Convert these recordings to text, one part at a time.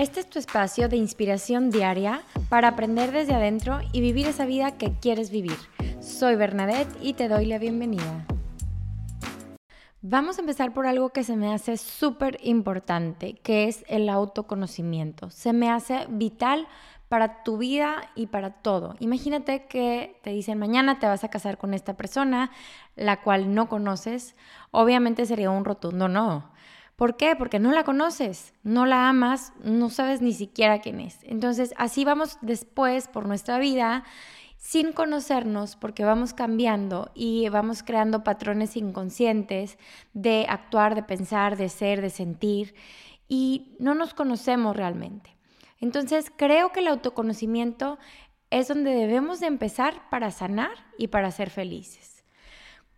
Este es tu espacio de inspiración diaria para aprender desde adentro y vivir esa vida que quieres vivir. Soy Bernadette y te doy la bienvenida. Vamos a empezar por algo que se me hace súper importante, que es el autoconocimiento. Se me hace vital para tu vida y para todo. Imagínate que te dicen mañana te vas a casar con esta persona, la cual no conoces. Obviamente sería un rotundo no. ¿Por qué? Porque no la conoces, no la amas, no sabes ni siquiera quién es. Entonces, así vamos después por nuestra vida sin conocernos porque vamos cambiando y vamos creando patrones inconscientes de actuar, de pensar, de ser, de sentir y no nos conocemos realmente. Entonces, creo que el autoconocimiento es donde debemos de empezar para sanar y para ser felices.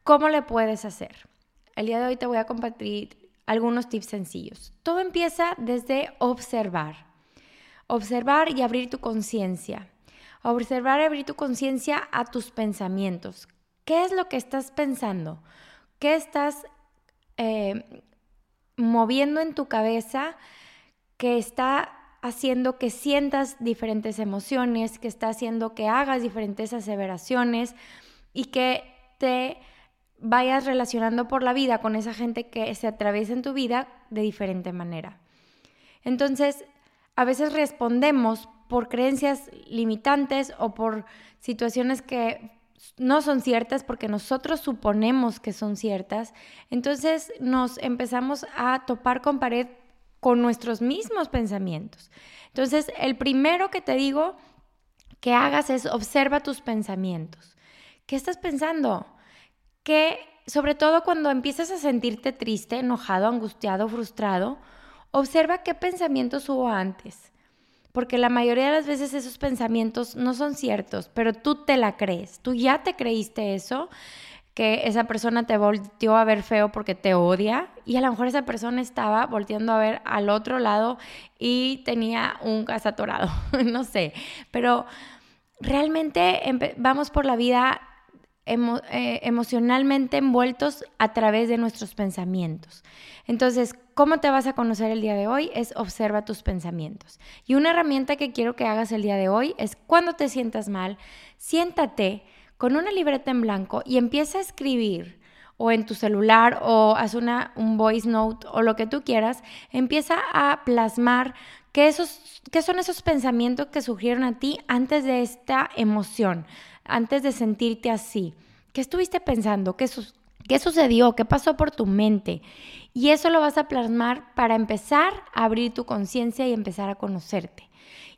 ¿Cómo le puedes hacer? El día de hoy te voy a compartir algunos tips sencillos. Todo empieza desde observar. Observar y abrir tu conciencia. Observar y abrir tu conciencia a tus pensamientos. ¿Qué es lo que estás pensando? ¿Qué estás eh, moviendo en tu cabeza que está haciendo que sientas diferentes emociones, que está haciendo que hagas diferentes aseveraciones y que te vayas relacionando por la vida con esa gente que se atraviesa en tu vida de diferente manera. Entonces, a veces respondemos por creencias limitantes o por situaciones que no son ciertas porque nosotros suponemos que son ciertas. Entonces nos empezamos a topar con pared con nuestros mismos pensamientos. Entonces, el primero que te digo que hagas es observa tus pensamientos. ¿Qué estás pensando? Que sobre todo cuando empiezas a sentirte triste, enojado, angustiado, frustrado, observa qué pensamientos hubo antes. Porque la mayoría de las veces esos pensamientos no son ciertos, pero tú te la crees. Tú ya te creíste eso, que esa persona te volteó a ver feo porque te odia y a lo mejor esa persona estaba volteando a ver al otro lado y tenía un casatorado, no sé. Pero realmente vamos por la vida eh, emocionalmente envueltos a través de nuestros pensamientos. Entonces, ¿cómo te vas a conocer el día de hoy? Es observa tus pensamientos. Y una herramienta que quiero que hagas el día de hoy es cuando te sientas mal, siéntate con una libreta en blanco y empieza a escribir o en tu celular o haz una, un voice note o lo que tú quieras, empieza a plasmar qué, esos, qué son esos pensamientos que surgieron a ti antes de esta emoción antes de sentirte así? ¿Qué estuviste pensando? ¿Qué, ¿Qué sucedió? ¿Qué pasó por tu mente? Y eso lo vas a plasmar para empezar a abrir tu conciencia y empezar a conocerte.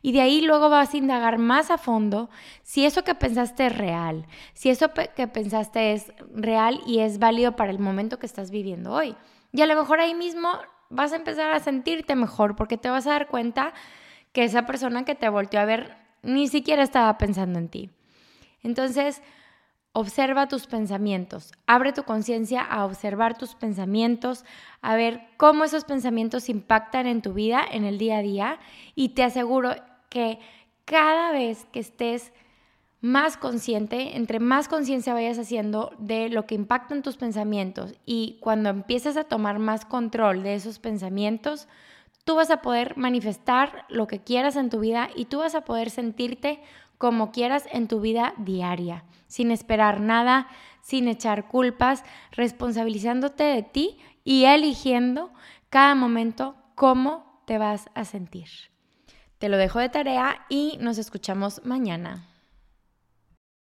Y de ahí luego vas a indagar más a fondo si eso que pensaste es real, si eso que pensaste es real y es válido para el momento que estás viviendo hoy. Y a lo mejor ahí mismo vas a empezar a sentirte mejor porque te vas a dar cuenta que esa persona que te volteó a ver ni siquiera estaba pensando en ti. Entonces, observa tus pensamientos, abre tu conciencia a observar tus pensamientos, a ver cómo esos pensamientos impactan en tu vida, en el día a día, y te aseguro que cada vez que estés más consciente, entre más conciencia vayas haciendo de lo que impactan tus pensamientos y cuando empieces a tomar más control de esos pensamientos, tú vas a poder manifestar lo que quieras en tu vida y tú vas a poder sentirte como quieras en tu vida diaria, sin esperar nada, sin echar culpas, responsabilizándote de ti y eligiendo cada momento cómo te vas a sentir. Te lo dejo de tarea y nos escuchamos mañana.